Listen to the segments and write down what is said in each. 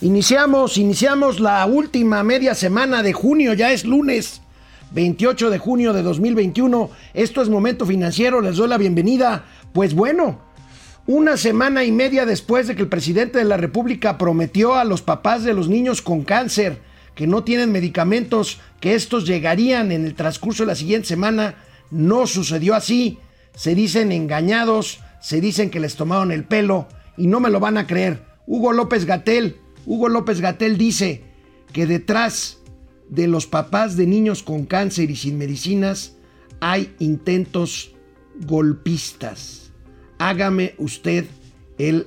Iniciamos, iniciamos la última media semana de junio, ya es lunes 28 de junio de 2021. Esto es Momento Financiero, les doy la bienvenida. Pues bueno, una semana y media después de que el presidente de la República prometió a los papás de los niños con cáncer que no tienen medicamentos, que estos llegarían en el transcurso de la siguiente semana, no sucedió así. Se dicen engañados, se dicen que les tomaron el pelo y no me lo van a creer. Hugo López Gatel, Hugo López Gatel dice que detrás de los papás de niños con cáncer y sin medicinas hay intentos golpistas. Hágame usted el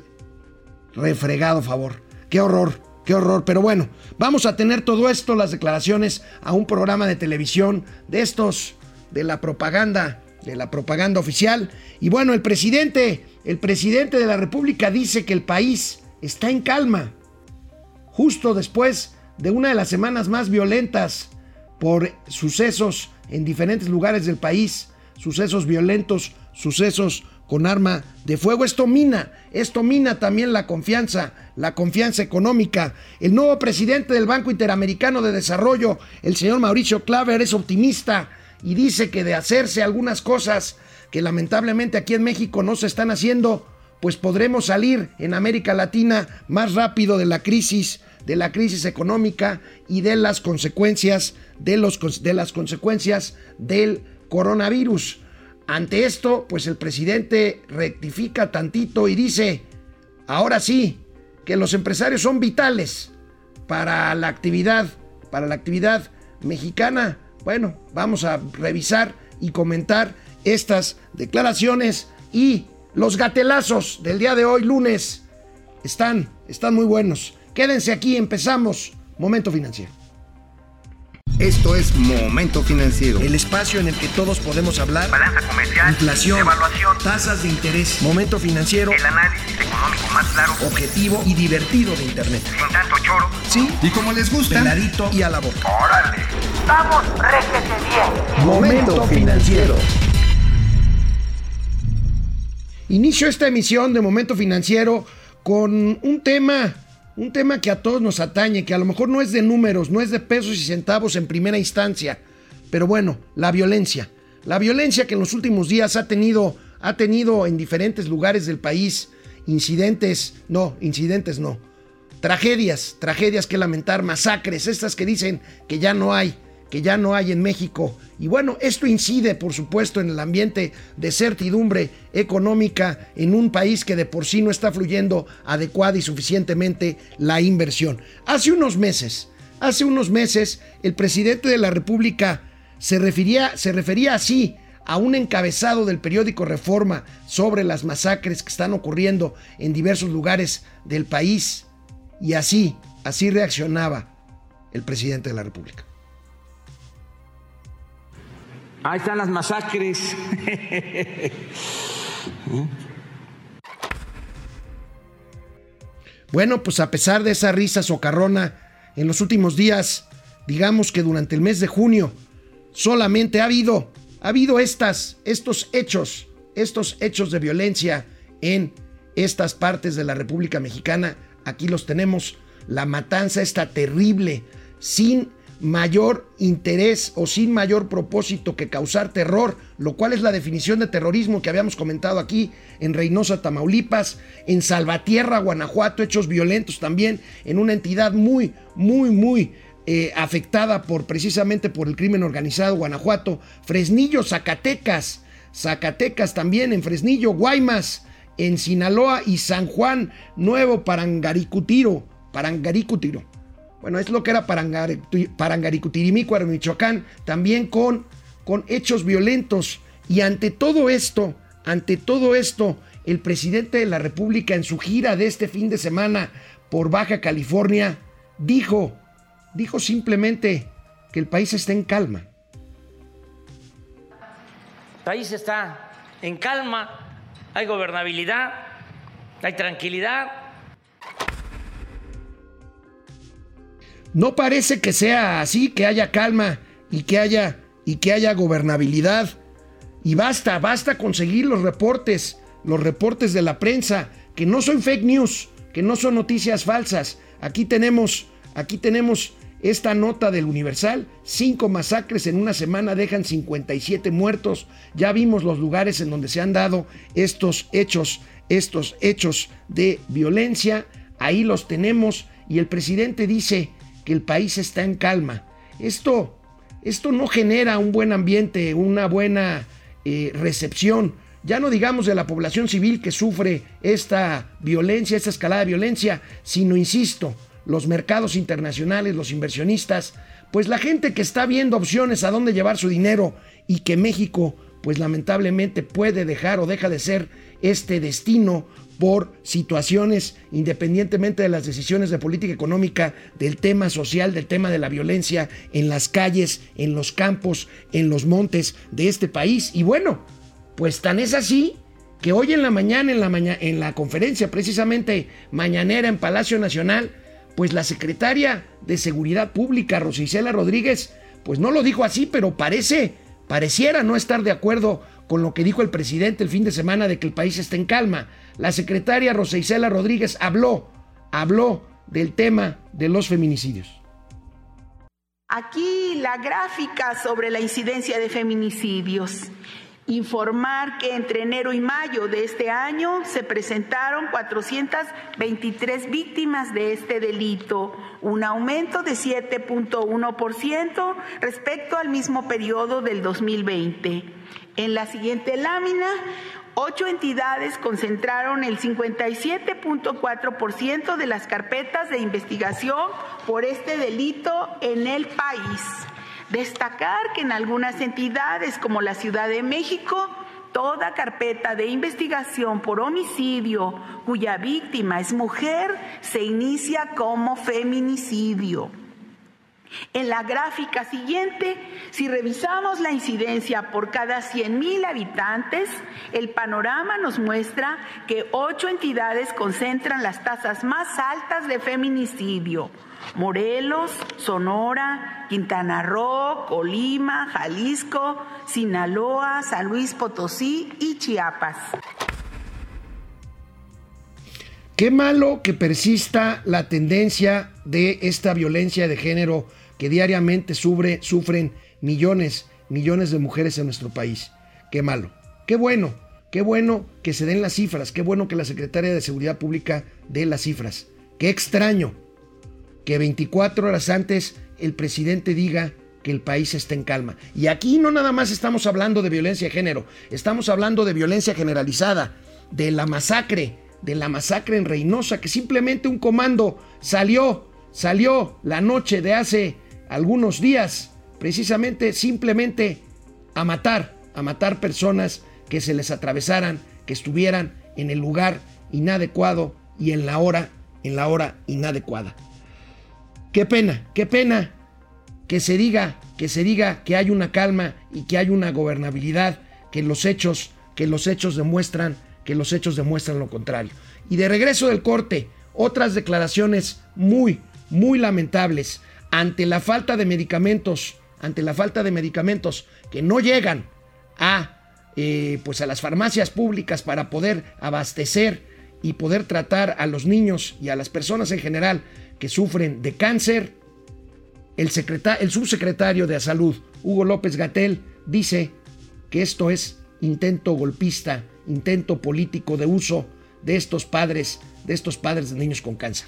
refregado favor. Qué horror, qué horror. Pero bueno, vamos a tener todo esto, las declaraciones, a un programa de televisión de estos, de la propaganda, de la propaganda oficial. Y bueno, el presidente, el presidente de la República dice que el país está en calma justo después de una de las semanas más violentas por sucesos en diferentes lugares del país, sucesos violentos, sucesos con arma de fuego. Esto mina, esto mina también la confianza, la confianza económica. El nuevo presidente del Banco Interamericano de Desarrollo, el señor Mauricio Claver, es optimista y dice que de hacerse algunas cosas que lamentablemente aquí en México no se están haciendo, pues podremos salir en América Latina más rápido de la crisis, de la crisis económica y de las consecuencias de, los, de las consecuencias del coronavirus. Ante esto, pues el presidente rectifica tantito y dice, ahora sí, que los empresarios son vitales para la actividad, para la actividad mexicana. Bueno, vamos a revisar y comentar estas declaraciones y los gatelazos del día de hoy, lunes, están, están muy buenos. Quédense aquí, empezamos. Momento financiero. Esto es Momento Financiero. El espacio en el que todos podemos hablar. Balanza comercial. Inflación. Evaluación. Tasas de interés. Momento financiero. El análisis económico más claro. Objetivo y divertido de Internet. Sin tanto choro. Sí. Y como les gusta. Peladito y a la boca. Órale. Vamos, réjete bien. Momento financiero. Inicio esta emisión de Momento Financiero con un tema, un tema que a todos nos atañe, que a lo mejor no es de números, no es de pesos y centavos en primera instancia, pero bueno, la violencia. La violencia que en los últimos días ha tenido, ha tenido en diferentes lugares del país. Incidentes, no, incidentes no, tragedias, tragedias que lamentar, masacres, estas que dicen que ya no hay que ya no hay en México. Y bueno, esto incide, por supuesto, en el ambiente de certidumbre económica en un país que de por sí no está fluyendo adecuada y suficientemente la inversión. Hace unos meses, hace unos meses, el presidente de la República se refería, se refería así a un encabezado del periódico Reforma sobre las masacres que están ocurriendo en diversos lugares del país. Y así, así reaccionaba el presidente de la República. Ahí están las masacres. Bueno, pues a pesar de esa risa socarrona, en los últimos días, digamos que durante el mes de junio, solamente ha habido, ha habido estas, estos hechos, estos hechos de violencia en estas partes de la República Mexicana. Aquí los tenemos. La matanza está terrible, sin mayor interés o sin mayor propósito que causar terror, lo cual es la definición de terrorismo que habíamos comentado aquí en Reynosa, Tamaulipas, en Salvatierra, Guanajuato, hechos violentos también, en una entidad muy, muy, muy eh, afectada por precisamente por el crimen organizado, Guanajuato, Fresnillo, Zacatecas, Zacatecas también, en Fresnillo, Guaymas, en Sinaloa y San Juan Nuevo, Parangaricutiro, Parangaricutiro bueno, es lo que era Parangaricutirimícuaro, Michoacán, también con, con hechos violentos. Y ante todo esto, ante todo esto, el presidente de la República en su gira de este fin de semana por Baja California dijo, dijo simplemente que el país está en calma. El país está en calma, hay gobernabilidad, hay tranquilidad, No parece que sea así, que haya calma y que haya y que haya gobernabilidad. Y basta, basta conseguir los reportes, los reportes de la prensa, que no son fake news, que no son noticias falsas. Aquí tenemos, aquí tenemos esta nota del Universal, cinco masacres en una semana dejan 57 muertos. Ya vimos los lugares en donde se han dado estos hechos, estos hechos de violencia. Ahí los tenemos y el presidente dice el país está en calma. Esto, esto no genera un buen ambiente, una buena eh, recepción. Ya no digamos de la población civil que sufre esta violencia, esta escalada de violencia, sino, insisto, los mercados internacionales, los inversionistas, pues la gente que está viendo opciones a dónde llevar su dinero y que México, pues lamentablemente puede dejar o deja de ser este destino por situaciones, independientemente de las decisiones de política económica, del tema social, del tema de la violencia en las calles, en los campos, en los montes de este país. Y bueno, pues tan es así que hoy en la mañana, en la, mañana, en la conferencia precisamente mañanera en Palacio Nacional, pues la secretaria de Seguridad Pública, Rosicela Rodríguez, pues no lo dijo así, pero parece, pareciera no estar de acuerdo con lo que dijo el presidente el fin de semana de que el país está en calma. La secretaria Rosicela Rodríguez habló, habló del tema de los feminicidios. Aquí la gráfica sobre la incidencia de feminicidios. Informar que entre enero y mayo de este año se presentaron 423 víctimas de este delito, un aumento de 7.1% respecto al mismo periodo del 2020. En la siguiente lámina, Ocho entidades concentraron el 57.4% de las carpetas de investigación por este delito en el país. Destacar que en algunas entidades como la Ciudad de México, toda carpeta de investigación por homicidio cuya víctima es mujer se inicia como feminicidio. En la gráfica siguiente, si revisamos la incidencia por cada 100.000 habitantes, el panorama nos muestra que ocho entidades concentran las tasas más altas de feminicidio Morelos, Sonora, Quintana Roo, Colima, Jalisco, Sinaloa, San Luis Potosí y Chiapas. Qué malo que persista la tendencia de esta violencia de género que diariamente sufren millones, millones de mujeres en nuestro país. Qué malo. Qué bueno, qué bueno que se den las cifras, qué bueno que la Secretaria de Seguridad Pública dé las cifras. Qué extraño que 24 horas antes el presidente diga que el país está en calma. Y aquí no nada más estamos hablando de violencia de género, estamos hablando de violencia generalizada, de la masacre, de la masacre en Reynosa, que simplemente un comando salió, salió la noche de hace algunos días, precisamente simplemente a matar, a matar personas que se les atravesaran, que estuvieran en el lugar inadecuado y en la hora, en la hora inadecuada. Qué pena, qué pena que se diga, que se diga que hay una calma y que hay una gobernabilidad, que los hechos, que los hechos demuestran, que los hechos demuestran lo contrario. Y de regreso del corte, otras declaraciones muy, muy lamentables ante la falta de medicamentos, ante la falta de medicamentos que no llegan a, eh, pues a las farmacias públicas para poder abastecer y poder tratar a los niños y a las personas en general que sufren de cáncer. El, el subsecretario de Salud, Hugo López Gatel, dice que esto es intento golpista, intento político de uso de estos padres, de estos padres de niños con cáncer.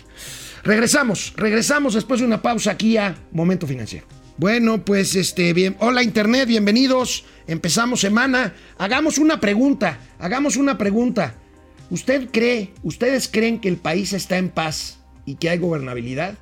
Regresamos, regresamos después de una pausa aquí a Momento Financiero. Bueno, pues este, bien, hola Internet, bienvenidos. Empezamos semana. Hagamos una pregunta, hagamos una pregunta. ¿Usted cree, ustedes creen que el país está en paz? y que hay gobernabilidad.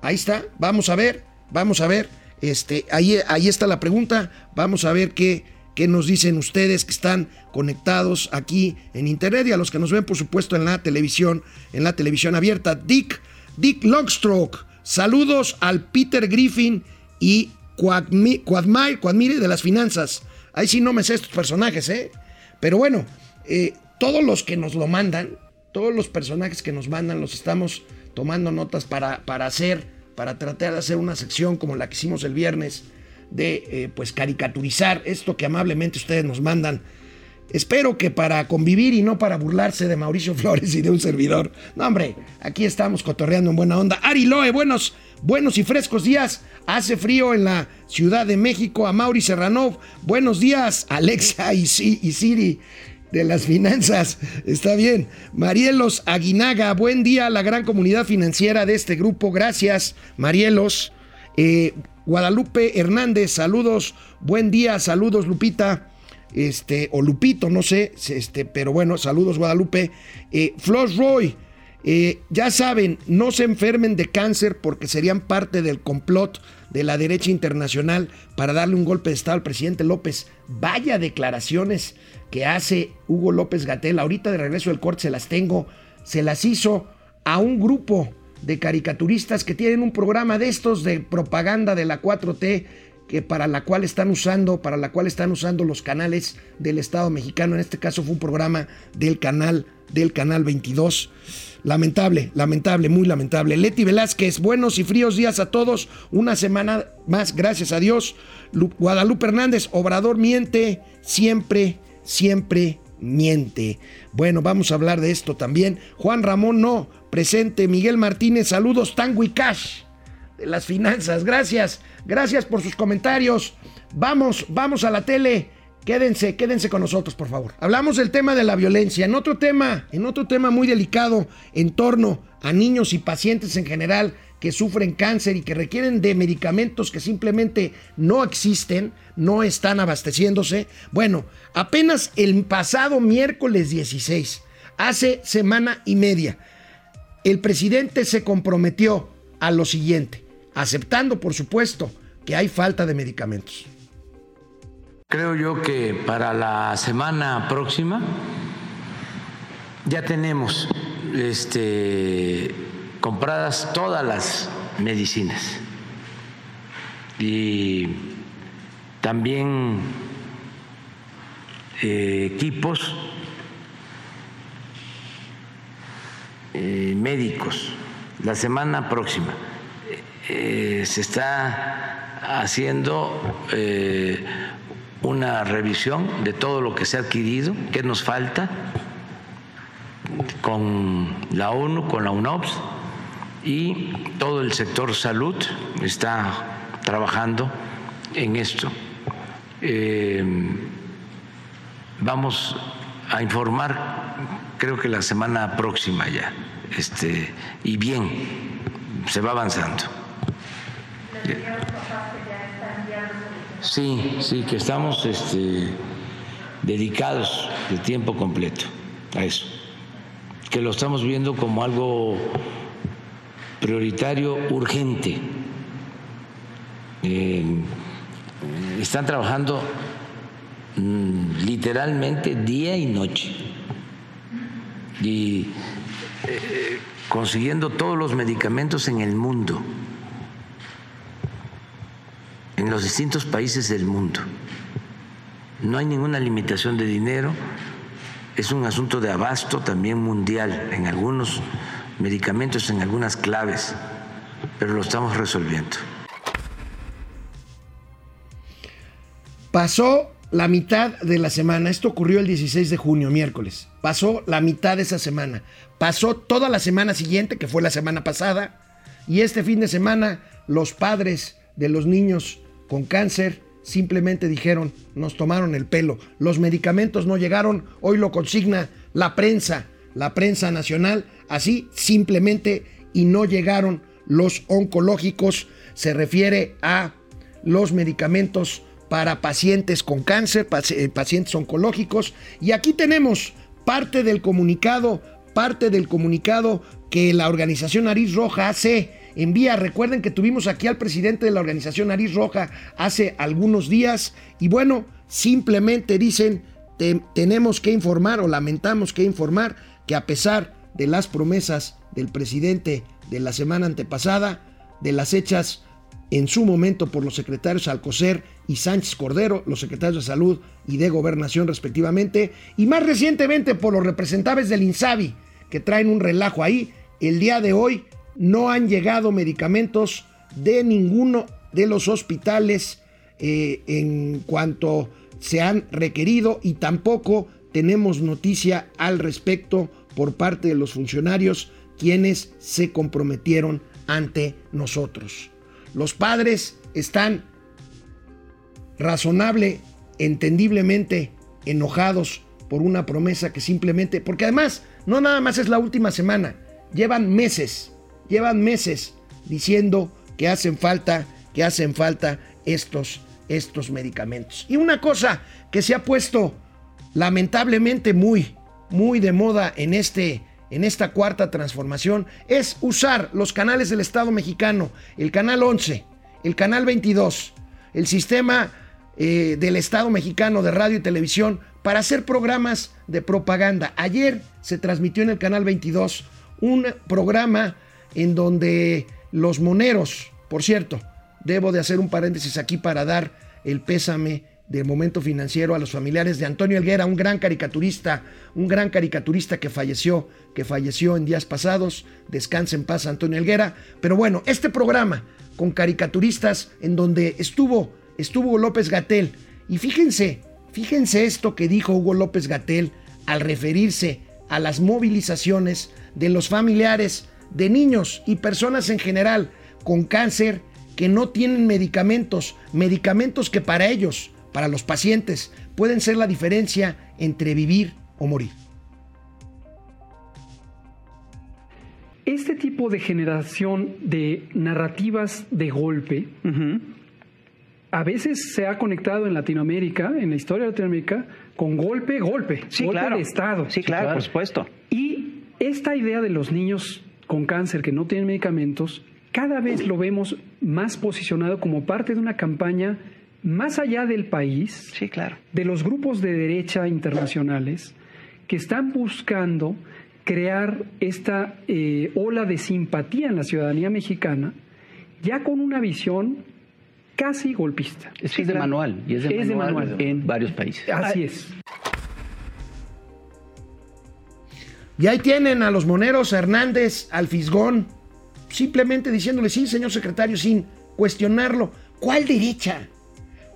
Ahí está, vamos a ver, vamos a ver. Este, ahí, ahí está la pregunta. Vamos a ver qué, qué nos dicen ustedes que están conectados aquí en internet y a los que nos ven, por supuesto, en la televisión, en la televisión abierta. Dick, Dick Longstroke. Saludos al Peter Griffin y Quadmire de las finanzas. Ahí sí no me sé estos personajes, ¿eh? Pero bueno, eh, todos los que nos lo mandan, todos los personajes que nos mandan los estamos tomando notas para, para hacer, para tratar de hacer una sección como la que hicimos el viernes, de eh, pues caricaturizar esto que amablemente ustedes nos mandan. Espero que para convivir y no para burlarse de Mauricio Flores y de un servidor. No, hombre, aquí estamos cotorreando en buena onda. Ari Loe, buenos, buenos y frescos días. Hace frío en la Ciudad de México. A Mauri Serranov, buenos días. Alexa y, Si- y Siri de las finanzas. Está bien. Marielos Aguinaga, buen día a la gran comunidad financiera de este grupo. Gracias, Marielos. Eh, Guadalupe Hernández, saludos. Buen día, saludos, Lupita. Este, o Lupito, no sé, este, pero bueno, saludos, Guadalupe. Eh, Flos Roy, eh, ya saben, no se enfermen de cáncer porque serían parte del complot de la derecha internacional para darle un golpe de Estado al presidente López. Vaya declaraciones que hace Hugo López Gatel. Ahorita de regreso del corte se las tengo. Se las hizo a un grupo de caricaturistas que tienen un programa de estos de propaganda de la 4T que para la cual están usando, para la cual están usando los canales del Estado mexicano. En este caso fue un programa del canal, del canal 22. Lamentable, lamentable, muy lamentable. Leti Velázquez, buenos y fríos días a todos. Una semana más, gracias a Dios. Lu- Guadalupe Hernández, Obrador miente, siempre, siempre miente. Bueno, vamos a hablar de esto también. Juan Ramón, no, presente. Miguel Martínez, saludos, Tango Cash de las finanzas. Gracias, gracias por sus comentarios. Vamos, vamos a la tele. Quédense, quédense con nosotros, por favor. Hablamos del tema de la violencia. En otro tema, en otro tema muy delicado en torno a niños y pacientes en general que sufren cáncer y que requieren de medicamentos que simplemente no existen, no están abasteciéndose. Bueno, apenas el pasado miércoles 16, hace semana y media, el presidente se comprometió a lo siguiente, aceptando por supuesto que hay falta de medicamentos. Creo yo que para la semana próxima ya tenemos este, compradas todas las medicinas y también eh, equipos eh, médicos. La semana próxima eh, se está haciendo una revisión de todo lo que se ha adquirido, qué nos falta con la ONU, con la UNOPS y todo el sector salud está trabajando en esto. Eh, vamos a informar, creo que la semana próxima ya, este, y bien, se va avanzando. Sí, sí, que estamos este, dedicados de tiempo completo a eso, que lo estamos viendo como algo prioritario, urgente. Eh, están trabajando mm, literalmente día y noche y eh, consiguiendo todos los medicamentos en el mundo, en los distintos países del mundo. No hay ninguna limitación de dinero, es un asunto de abasto también mundial en algunos medicamentos, en algunas claves, pero lo estamos resolviendo. Pasó la mitad de la semana, esto ocurrió el 16 de junio, miércoles. Pasó la mitad de esa semana. Pasó toda la semana siguiente, que fue la semana pasada. Y este fin de semana, los padres de los niños con cáncer simplemente dijeron, nos tomaron el pelo. Los medicamentos no llegaron, hoy lo consigna la prensa, la prensa nacional, así simplemente, y no llegaron los oncológicos. Se refiere a los medicamentos para pacientes con cáncer, eh, pacientes oncológicos. Y aquí tenemos parte del comunicado, parte del comunicado que la organización Nariz Roja hace. Envía, recuerden que tuvimos aquí al presidente de la organización Nariz Roja hace algunos días y bueno, simplemente dicen, "Te- tenemos que informar o lamentamos que informar que a pesar de las promesas del presidente de la semana antepasada, de las hechas en su momento por los secretarios Alcocer y Sánchez Cordero, los secretarios de Salud y de Gobernación respectivamente, y más recientemente por los representantes del INSABI, que traen un relajo ahí. El día de hoy no han llegado medicamentos de ninguno de los hospitales eh, en cuanto se han requerido y tampoco tenemos noticia al respecto por parte de los funcionarios quienes se comprometieron ante nosotros. Los padres están razonable, entendiblemente enojados por una promesa que simplemente, porque además no nada más es la última semana, llevan meses, llevan meses diciendo que hacen falta, que hacen falta estos, estos medicamentos. Y una cosa que se ha puesto lamentablemente muy, muy de moda en, este, en esta cuarta transformación es usar los canales del Estado mexicano, el canal 11, el canal 22, el sistema eh, del Estado mexicano de radio y televisión para hacer programas de propaganda. Ayer se transmitió en el canal 22 un programa en donde los moneros, por cierto, debo de hacer un paréntesis aquí para dar el pésame de momento financiero a los familiares de Antonio Elguera, un gran caricaturista, un gran caricaturista que falleció, que falleció en días pasados. Descanse en paz Antonio Elguera. Pero bueno, este programa con caricaturistas en donde estuvo, estuvo López Gatel. Y fíjense, fíjense esto que dijo Hugo López Gatel al referirse a las movilizaciones de los familiares de niños y personas en general con cáncer que no tienen medicamentos, medicamentos que para ellos para los pacientes pueden ser la diferencia entre vivir o morir. Este tipo de generación de narrativas de golpe a veces se ha conectado en Latinoamérica, en la historia de Latinoamérica, con golpe, golpe, sí, golpe claro. de Estado. Sí, claro, por supuesto. Y esta idea de los niños con cáncer que no tienen medicamentos, cada vez lo vemos más posicionado como parte de una campaña más allá del país, sí, claro. de los grupos de derecha internacionales que están buscando crear esta eh, ola de simpatía en la ciudadanía mexicana, ya con una visión casi golpista. Es, de manual y es de, es manual, de manual en varios países. Así es. Y ahí tienen a los moneros Hernández, al Fisgón, simplemente diciéndole, sí, señor secretario, sin cuestionarlo. ¿Cuál derecha?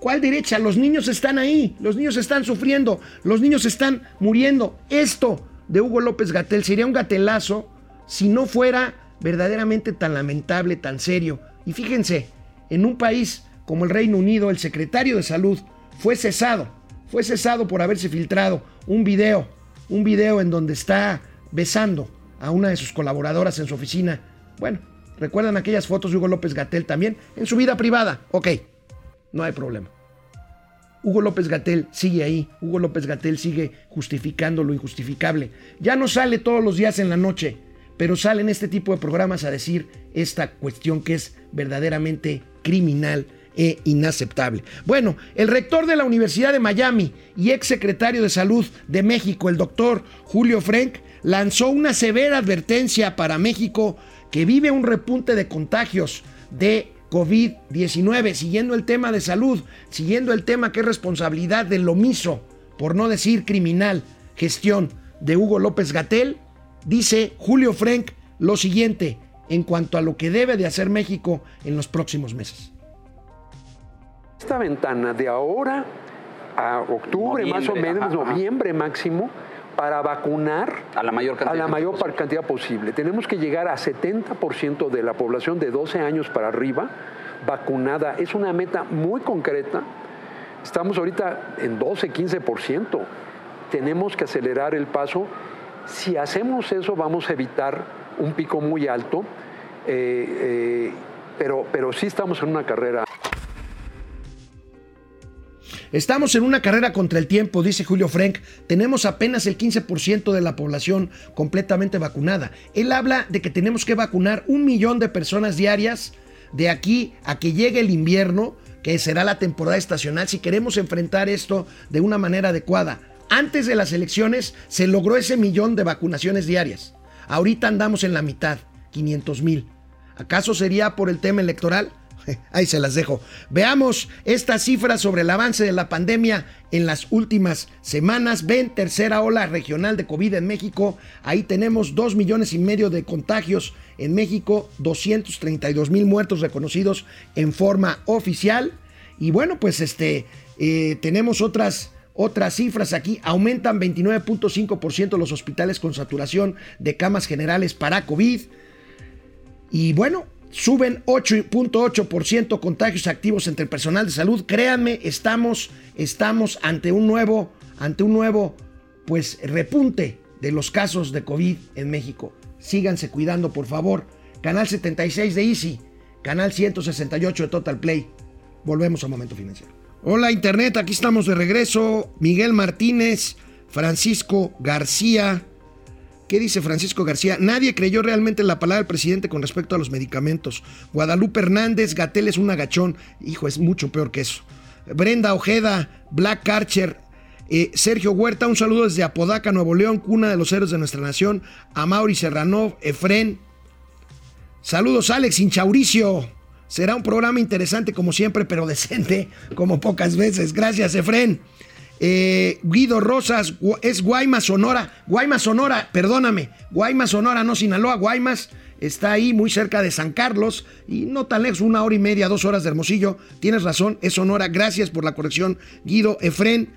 ¿Cuál derecha? Los niños están ahí, los niños están sufriendo, los niños están muriendo. Esto de Hugo López Gatel sería un gatelazo si no fuera verdaderamente tan lamentable, tan serio. Y fíjense, en un país como el Reino Unido, el secretario de Salud fue cesado, fue cesado por haberse filtrado un video, un video en donde está besando a una de sus colaboradoras en su oficina. Bueno, ¿recuerdan aquellas fotos de Hugo López Gatel también? En su vida privada. Ok, no hay problema. Hugo López Gatel sigue ahí, Hugo López Gatel sigue justificando lo injustificable. Ya no sale todos los días en la noche, pero sale en este tipo de programas a decir esta cuestión que es verdaderamente criminal e inaceptable. Bueno, el rector de la Universidad de Miami y ex secretario de Salud de México, el doctor Julio Frank, lanzó una severa advertencia para México que vive un repunte de contagios de COVID-19, siguiendo el tema de salud, siguiendo el tema que es responsabilidad del omiso, por no decir criminal, gestión de Hugo López Gatel, dice Julio Frank lo siguiente en cuanto a lo que debe de hacer México en los próximos meses. Esta ventana de ahora a octubre Noviembre, más o menos, ajá, ajá. noviembre máximo, para vacunar A la mayor cantidad a la de mayor posible. cantidad posible. Tenemos que llegar a 70% de la población de 12 años para arriba vacunada. Es una meta muy concreta. Estamos ahorita en 12, 15%. Tenemos que acelerar el paso. Si hacemos eso, vamos a evitar un pico muy alto, eh, eh, pero, pero sí estamos en una carrera. Estamos en una carrera contra el tiempo, dice Julio Frank. Tenemos apenas el 15% de la población completamente vacunada. Él habla de que tenemos que vacunar un millón de personas diarias de aquí a que llegue el invierno, que será la temporada estacional, si queremos enfrentar esto de una manera adecuada. Antes de las elecciones se logró ese millón de vacunaciones diarias. Ahorita andamos en la mitad, 500 mil. ¿Acaso sería por el tema electoral? Ahí se las dejo. Veamos estas cifras sobre el avance de la pandemia en las últimas semanas. Ven, tercera ola regional de COVID en México. Ahí tenemos 2 millones y medio de contagios en México, 232 mil muertos reconocidos en forma oficial. Y bueno, pues este, eh, tenemos otras, Otras cifras aquí, aumentan 29.5% los hospitales con saturación de camas generales para COVID. Y bueno, suben 8.8% contagios activos entre el personal de salud. Créanme, estamos, estamos ante un nuevo, ante un nuevo, pues, repunte de los casos de COVID en México. Síganse cuidando, por favor. Canal 76 de Easy, canal 168 de Total Play. Volvemos a Momento Financiero. Hola Internet, aquí estamos de regreso. Miguel Martínez, Francisco García. ¿Qué dice Francisco García? Nadie creyó realmente en la palabra del presidente con respecto a los medicamentos. Guadalupe Hernández, Gatel es un agachón. Hijo, es mucho peor que eso. Brenda Ojeda, Black Carcher, eh, Sergio Huerta, un saludo desde Apodaca, Nuevo León, cuna de los héroes de nuestra nación. A Mauri Serrano, Efren. Saludos, Alex Inchauricio. Será un programa interesante como siempre, pero decente como pocas veces. Gracias, Efren. Eh, Guido Rosas, es Guaymas, Sonora. Guaymas, Sonora, perdóname. Guaymas, Sonora, no Sinaloa. Guaymas está ahí muy cerca de San Carlos y no tan lejos, una hora y media, dos horas de Hermosillo. Tienes razón, es Sonora. Gracias por la corrección, Guido Efren.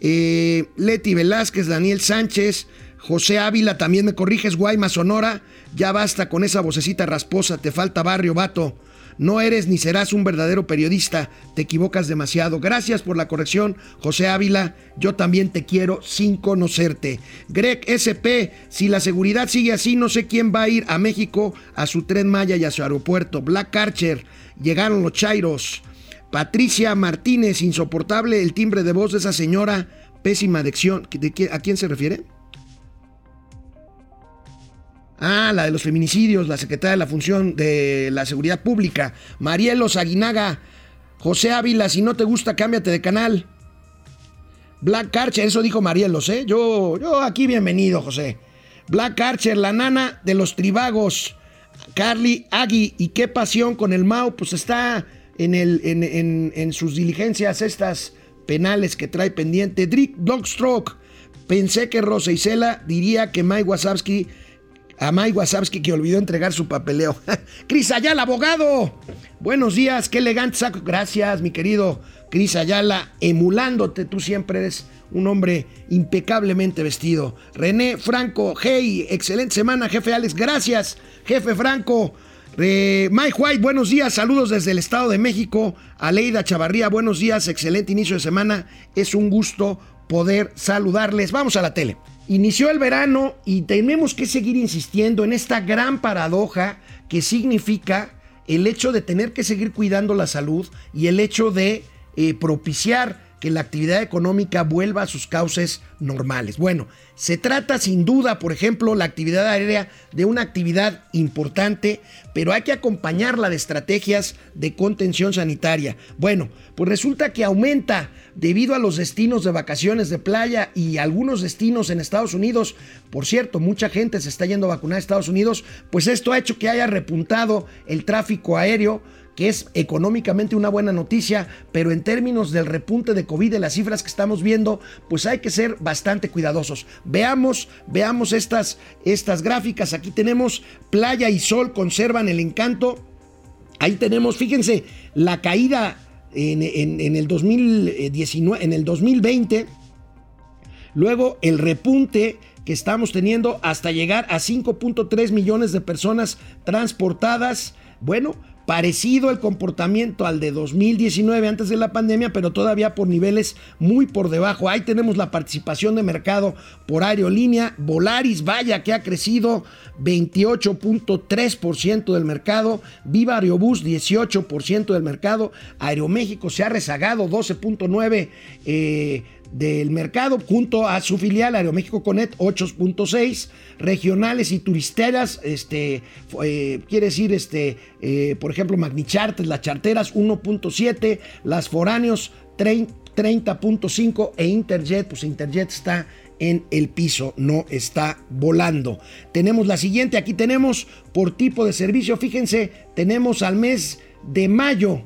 Eh, Leti Velázquez, Daniel Sánchez, José Ávila, también me corriges, Guaymas, Sonora. Ya basta con esa vocecita rasposa, te falta barrio, vato. No eres ni serás un verdadero periodista, te equivocas demasiado. Gracias por la corrección, José Ávila. Yo también te quiero sin conocerte. Greg SP, si la seguridad sigue así, no sé quién va a ir a México a su tren Maya y a su aeropuerto. Black Archer, llegaron los Chairos. Patricia Martínez, insoportable el timbre de voz de esa señora, pésima adicción. ¿De ¿A quién se refiere? Ah, la de los feminicidios, la secretaria de la Función de la Seguridad Pública, Marielos Aguinaga, José Ávila, si no te gusta, cámbiate de canal. Black Archer, eso dijo Marielos, ¿eh? Yo, yo aquí bienvenido, José. Black Archer, la nana de los tribagos. Carly Agui, y qué pasión con el Mau, pues está en, sus diligencias estas penales que trae pendiente. Drick Dogstroke, pensé que Rosa Isela diría que Mike Wasowski a Mike Wasowski que olvidó entregar su papeleo. Cris Ayala, abogado. Buenos días, qué elegante saco. Gracias, mi querido Cris Ayala, emulándote. Tú siempre eres un hombre impecablemente vestido. René Franco, hey, excelente semana, jefe Alex. Gracias, jefe Franco. Mike White, buenos días, saludos desde el Estado de México. Aleida Chavarría, buenos días, excelente inicio de semana. Es un gusto poder saludarles. Vamos a la tele. Inició el verano y tenemos que seguir insistiendo en esta gran paradoja que significa el hecho de tener que seguir cuidando la salud y el hecho de eh, propiciar que la actividad económica vuelva a sus cauces normales. Bueno, se trata sin duda, por ejemplo, la actividad aérea de una actividad importante, pero hay que acompañarla de estrategias de contención sanitaria. Bueno, pues resulta que aumenta debido a los destinos de vacaciones de playa y algunos destinos en Estados Unidos. Por cierto, mucha gente se está yendo a vacunar a Estados Unidos, pues esto ha hecho que haya repuntado el tráfico aéreo que es económicamente una buena noticia, pero en términos del repunte de COVID, de las cifras que estamos viendo, pues hay que ser bastante cuidadosos. Veamos, veamos estas, estas gráficas. Aquí tenemos playa y sol conservan el encanto. Ahí tenemos, fíjense, la caída en, 2019, en el 2020, luego el repunte que estamos teniendo hasta llegar a 5.3 millones de personas transportadas. Bueno, parecido el comportamiento al de 2019 antes de la pandemia, pero todavía por niveles muy por debajo. Ahí tenemos la participación de mercado por aerolínea. Volaris, vaya que ha crecido 28.3% del mercado. Viva Aerobús, 18% del mercado. Aeroméxico se ha rezagado 12.9% eh, del mercado junto a su filial Aeroméxico Conet 8.6 regionales y turisteras este eh, quiere decir este eh, por ejemplo Magnichartes las charteras 1.7 las foráneos 30.5 e Interjet pues Interjet está en el piso, no está volando. Tenemos la siguiente, aquí tenemos por tipo de servicio, fíjense, tenemos al mes de mayo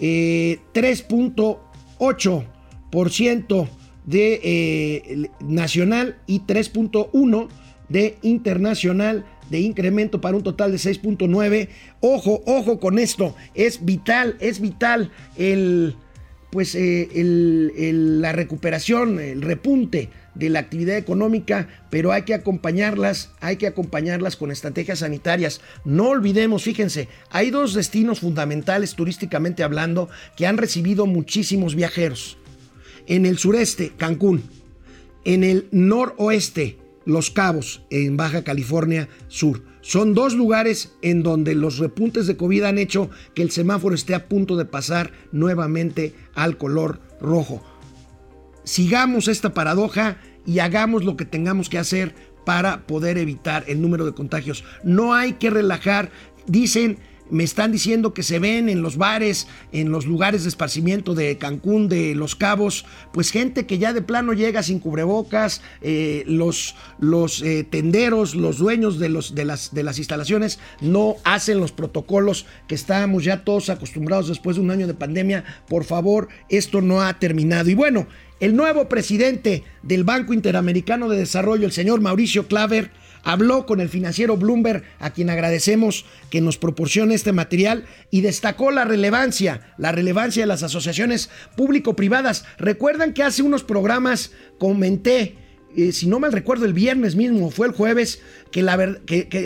3.8% eh, de eh, nacional y 3.1 de internacional de incremento para un total de 6.9. Ojo, ojo con esto, es vital, es vital el pues eh, el- la recuperación, el repunte de la actividad económica, pero hay que acompañarlas, hay que acompañarlas con estrategias sanitarias. No olvidemos, fíjense, hay dos destinos fundamentales turísticamente hablando que han recibido muchísimos viajeros. En el sureste, Cancún. En el noroeste, Los Cabos, en Baja California Sur. Son dos lugares en donde los repuntes de COVID han hecho que el semáforo esté a punto de pasar nuevamente al color rojo. Sigamos esta paradoja y hagamos lo que tengamos que hacer para poder evitar el número de contagios. No hay que relajar. Dicen, me están diciendo que se ven en los bares, en los lugares de esparcimiento de Cancún, de Los Cabos, pues gente que ya de plano llega sin cubrebocas, eh, los, los eh, tenderos, los dueños de, los, de, las, de las instalaciones no hacen los protocolos que estábamos ya todos acostumbrados después de un año de pandemia. Por favor, esto no ha terminado. Y bueno, el nuevo presidente del Banco Interamericano de Desarrollo, el señor Mauricio Claver, habló con el financiero Bloomberg, a quien agradecemos que nos proporcione este material, y destacó la relevancia, la relevancia de las asociaciones público-privadas. Recuerdan que hace unos programas comenté, si no mal recuerdo, el viernes mismo, fue el jueves, que,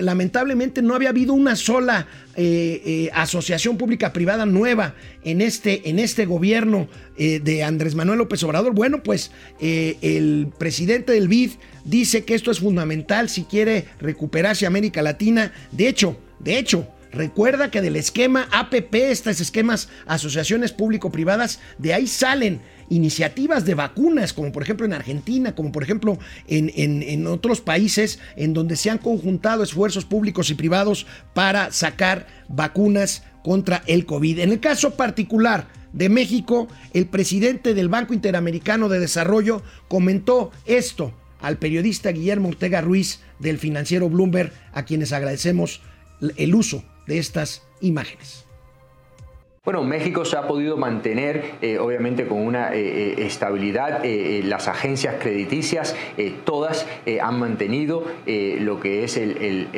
lamentablemente no había habido una sola eh, eh, asociación pública-privada nueva en este, en este gobierno eh, de Andrés Manuel López Obrador. Bueno, pues el presidente del BID dice que esto es fundamental si quiere recuperarse América Latina. De hecho, de hecho, Recuerda que del esquema APP, estos esquemas asociaciones público-privadas, de ahí salen iniciativas de vacunas, como por ejemplo en Argentina, como por ejemplo en, en- otros países en donde se han conjuntado esfuerzos públicos y privados para sacar vacunas contra el COVID. En el caso particular de México, el presidente del Banco Interamericano de Desarrollo comentó esto al periodista Guillermo Ortega Ruiz del financiero Bloomberg, a quienes agradecemos el uso de estas imágenes. Bueno, México se ha podido mantener, eh, obviamente, con una eh, eh, estabilidad. Las agencias crediticias, todas han mantenido lo que es el,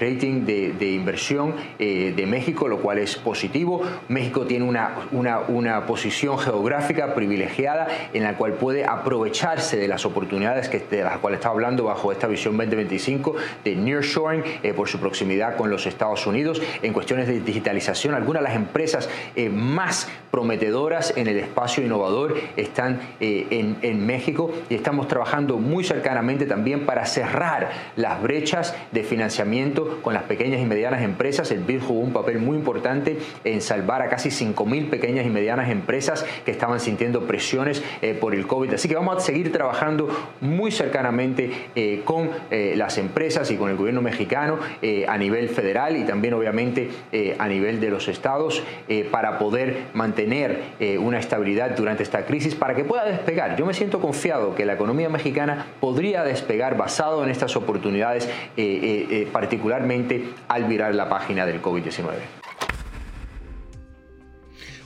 rating de, inversión de México, lo cual es positivo. México tiene una, una, posición geográfica privilegiada en la cual puede aprovecharse de las oportunidades que, de las cuales está hablando bajo esta visión 2025 de nearshoring por su proximidad con los Estados Unidos. En cuestiones de digitalización, algunas de las empresas eh, más prometedoras en el espacio innovador están eh, en, México y estamos trabajando muy cercanamente también para cerrar las brechas de financiamiento con las pequeñas y medianas empresas. El BID jugó un papel muy importante en salvar a casi 5.000 pequeñas y medianas empresas que estaban sintiendo presiones eh, por el COVID. Así que vamos a seguir trabajando muy cercanamente con las empresas y con el gobierno mexicano a nivel federal y también obviamente a nivel de los estados para poder mantener eh, una estabilidad durante esta crisis para que pueda despegar. Yo me siento confiado que la economía mexicana podría despegar basado en estas oportunidades, eh, eh, particularmente al virar la página del COVID-19.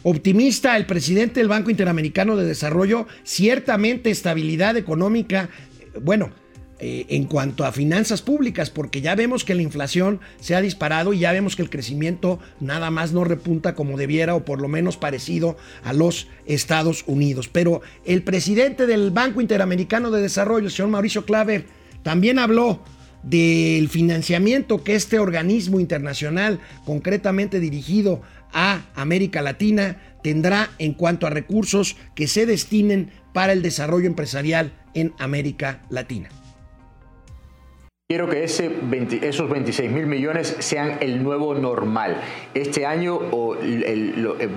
Optimista el presidente del Banco Interamericano de Desarrollo, ciertamente estabilidad económica, bueno, eh, en cuanto a finanzas públicas, porque ya vemos que la inflación se ha disparado y ya vemos que el crecimiento nada más no repunta como debiera o por lo menos parecido a los Estados Unidos. Pero el presidente del Banco Interamericano de Desarrollo, el señor Mauricio Claver, también habló del financiamiento que este organismo internacional, concretamente dirigido a América Latina, tendrá en cuanto a recursos que se destinen para el desarrollo empresarial en América Latina. Quiero que ese 20 esos 26 mil millones sean el nuevo normal. Este año o el- el- lo- eh,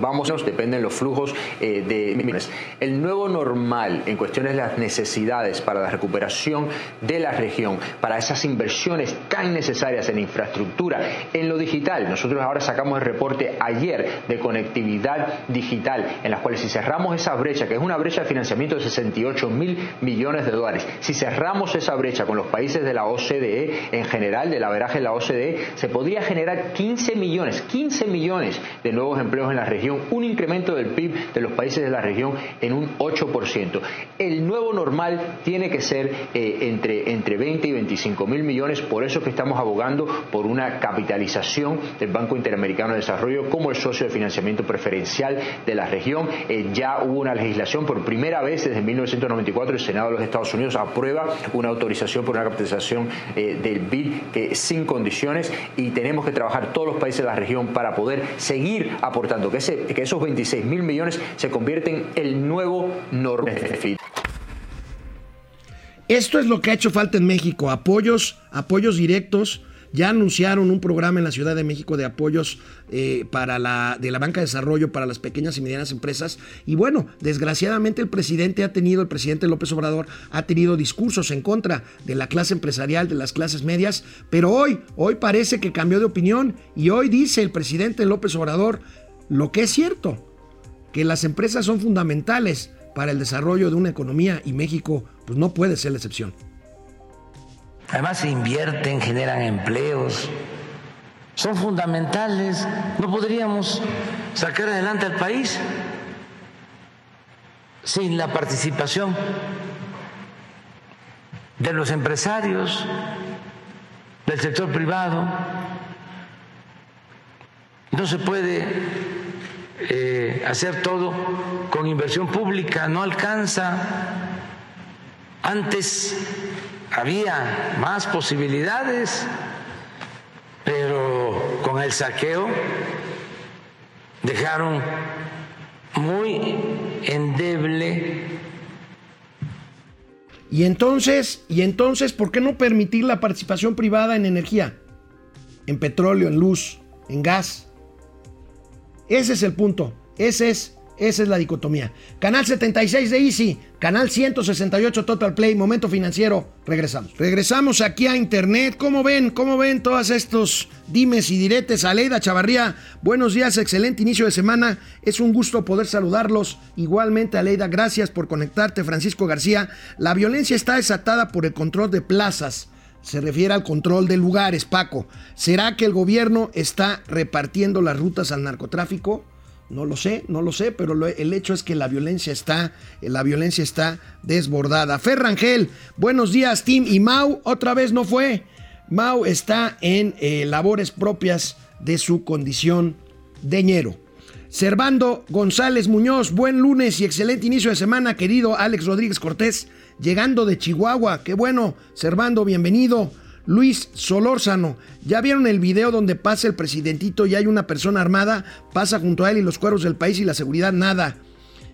los flujos eh, de millones. El nuevo normal en cuestiones de las necesidades para la recuperación de la región, para esas inversiones tan necesarias en infraestructura, en lo digital. Nosotros ahora sacamos el reporte ayer de conectividad digital, en las cuales si cerramos esa brecha, que es una brecha de financiamiento de 68 mil millones de dólares, si cerramos esa brecha con los países de la OCDE, OCDE, en general, del averaje de la OCDE, se podría generar 15 millones, 15 millones de nuevos empleos en la región, un incremento del PIB de los países de la región en un 8%. El nuevo normal tiene que ser eh, entre, entre 20 y 25 mil millones, por eso que estamos abogando por una capitalización del Banco Interamericano de Desarrollo como el socio de financiamiento preferencial de la región. Eh, ya hubo una legislación por primera vez desde 1994, el Senado de los Estados Unidos aprueba una autorización por una capitalización del BID sin condiciones y tenemos que trabajar todos los países de la región para poder seguir aportando, que esos 26 mil millones se convierten en el nuevo normal. Esto es lo que ha hecho falta en México, apoyos, apoyos directos. Ya anunciaron un programa en la Ciudad de México de apoyos eh, para la, de la banca de desarrollo para las pequeñas y medianas empresas. Y bueno, desgraciadamente el presidente ha tenido, el presidente López Obrador ha tenido discursos en contra de la clase empresarial, de las clases medias, pero hoy, hoy parece que cambió de opinión y hoy dice el presidente López Obrador lo que es cierto, que las empresas son fundamentales para el desarrollo de una economía y México pues no puede ser la excepción. Además se invierten, generan empleos, son fundamentales. No podríamos sacar adelante al país sin la participación de los empresarios, del sector privado. No se puede eh, hacer todo con inversión pública, no alcanza. Antes había más posibilidades, pero con el saqueo dejaron muy endeble. Y entonces, y entonces, ¿por qué no permitir la participación privada en energía? En petróleo, en luz, en gas. Ese es el punto. Ese es, esa es la dicotomía. Canal 76 de Easy, canal 168 Total Play, momento financiero. Regresamos. Regresamos aquí a Internet. ¿Cómo ven? ¿Cómo ven todos estos dimes y diretes? Aleida Chavarría, buenos días, excelente inicio de semana. Es un gusto poder saludarlos. Igualmente, Aleida, gracias por conectarte. Francisco García, la violencia está desatada por el control de plazas se refiere al control de lugares, Paco. ¿Será que el gobierno está repartiendo las rutas al narcotráfico? No lo sé, no lo sé, pero el hecho es que la violencia está, la violencia está desbordada. Ferrangel, buenos días, Tim. Y Mau otra vez no fue. Mau está en eh, labores propias de su condición de ñero. Servando González Muñoz, buen lunes y excelente inicio de semana, querido Alex Rodríguez Cortés llegando de Chihuahua. Qué bueno, Servando, bienvenido. Luis Solórzano, ¿ya vieron el video donde pasa el presidentito y hay una persona armada? Pasa junto a él y los cueros del país y la seguridad nada.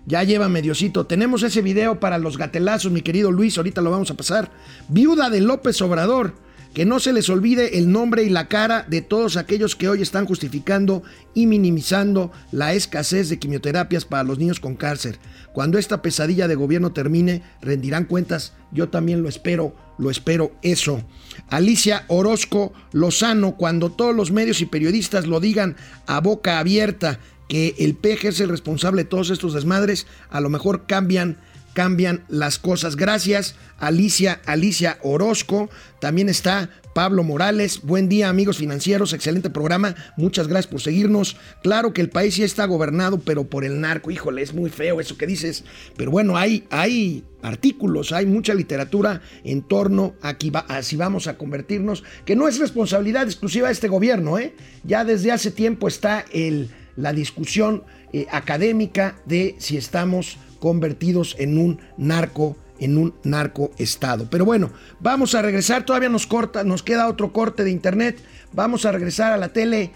Ya lleva mediocito. Tenemos ese video para los gatelazos, mi querido Luis, ahorita lo vamos a pasar. Viuda de López Obrador. Que no se les olvide el nombre y la cara de todos aquellos que hoy están justificando y minimizando la escasez de quimioterapias para los niños con cáncer. Cuando esta pesadilla de gobierno termine, rendirán cuentas. Yo también lo espero, lo espero eso. Alicia Orozco Lozano, cuando todos los medios y periodistas lo digan a boca abierta que el PG es el responsable de todos estos desmadres, a lo mejor cambian cambian las cosas. Gracias, Alicia, Alicia Orozco. También está Pablo Morales. Buen día, amigos financieros. Excelente programa. Muchas gracias por seguirnos. Claro que el país ya está gobernado, pero por el narco. Híjole, es muy feo eso que dices. Pero bueno, hay, hay artículos, hay mucha literatura en torno a, si vamos a convertirnos, que no es responsabilidad exclusiva de este gobierno. ¿eh? Ya desde hace tiempo está el, la discusión eh, académica de si estamos convertidos en un narco en un narcoestado. Pero bueno, vamos a regresar, todavía nos corta, nos queda otro corte de internet. Vamos a regresar a la tele.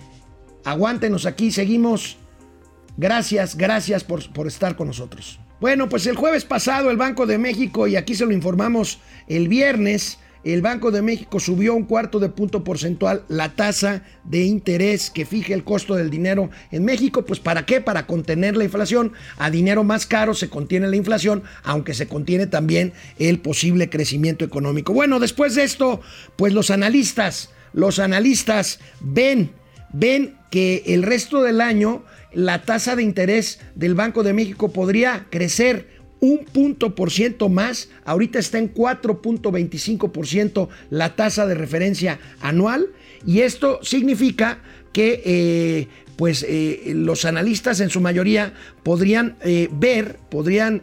Aguántenos aquí, seguimos. Gracias, gracias por, por estar con nosotros. Bueno, pues el jueves pasado el Banco de México, y aquí se lo informamos el viernes, el Banco de México subió un cuarto de punto porcentual la tasa de interés que fija el costo del dinero en México. Pues ¿para qué? Para contener la inflación. A dinero más caro se contiene la inflación, aunque se contiene también el posible crecimiento económico. Bueno, después de esto, pues los analistas, los analistas ven, ven que el resto del año la tasa de interés del Banco de México podría crecer un punto por ciento más. Ahorita está en 4.25% la tasa de referencia anual. Y esto significa que eh, pues eh, los analistas en su mayoría podrían eh, ver, podrían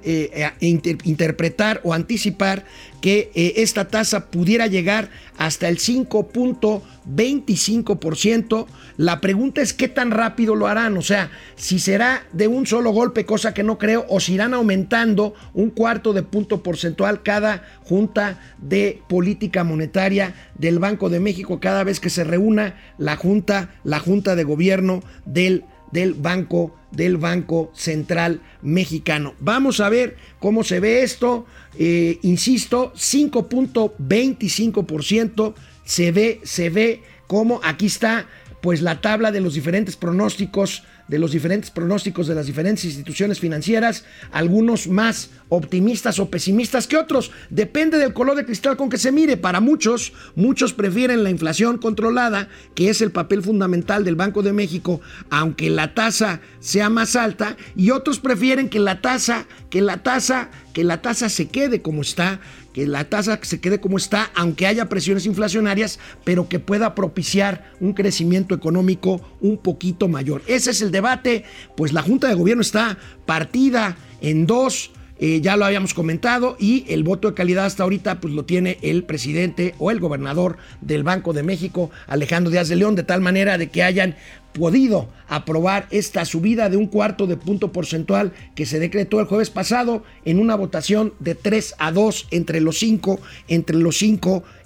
inter interpretar o anticipar que esta tasa pudiera llegar hasta el 5.25%. La pregunta es qué tan rápido lo harán, o sea, si será de un solo golpe, cosa que no creo, o si irán aumentando un cuarto de punto porcentual cada junta de política monetaria del Banco de México cada vez que se reúna la junta, la junta de gobierno del del Banco del Banco Central Mexicano. Vamos a ver cómo se ve esto. Eh, insisto, 5.25% se ve, se ve como aquí está pues la tabla de los diferentes pronósticos de los diferentes pronósticos de las diferentes instituciones financieras, algunos más optimistas o pesimistas que otros. Depende del color de cristal con que se mire. Para muchos, muchos prefieren la inflación controlada, que es el papel fundamental del Banco de México, aunque la tasa sea más alta, y otros prefieren que la tasa, que la tasa, que la tasa se quede como está que la tasa se quede como está, aunque haya presiones inflacionarias, pero que pueda propiciar un crecimiento económico un poquito mayor. Ese es el debate, pues la Junta de Gobierno está partida en dos. Eh, ya lo habíamos comentado, y el voto de calidad hasta ahorita pues lo tiene el presidente o el gobernador del Banco de México, Alejandro Díaz de León, de tal manera de que hayan podido aprobar esta subida de un cuarto de punto porcentual que se decretó el jueves pasado en una votación de 3 a 2 entre los cinco, entre los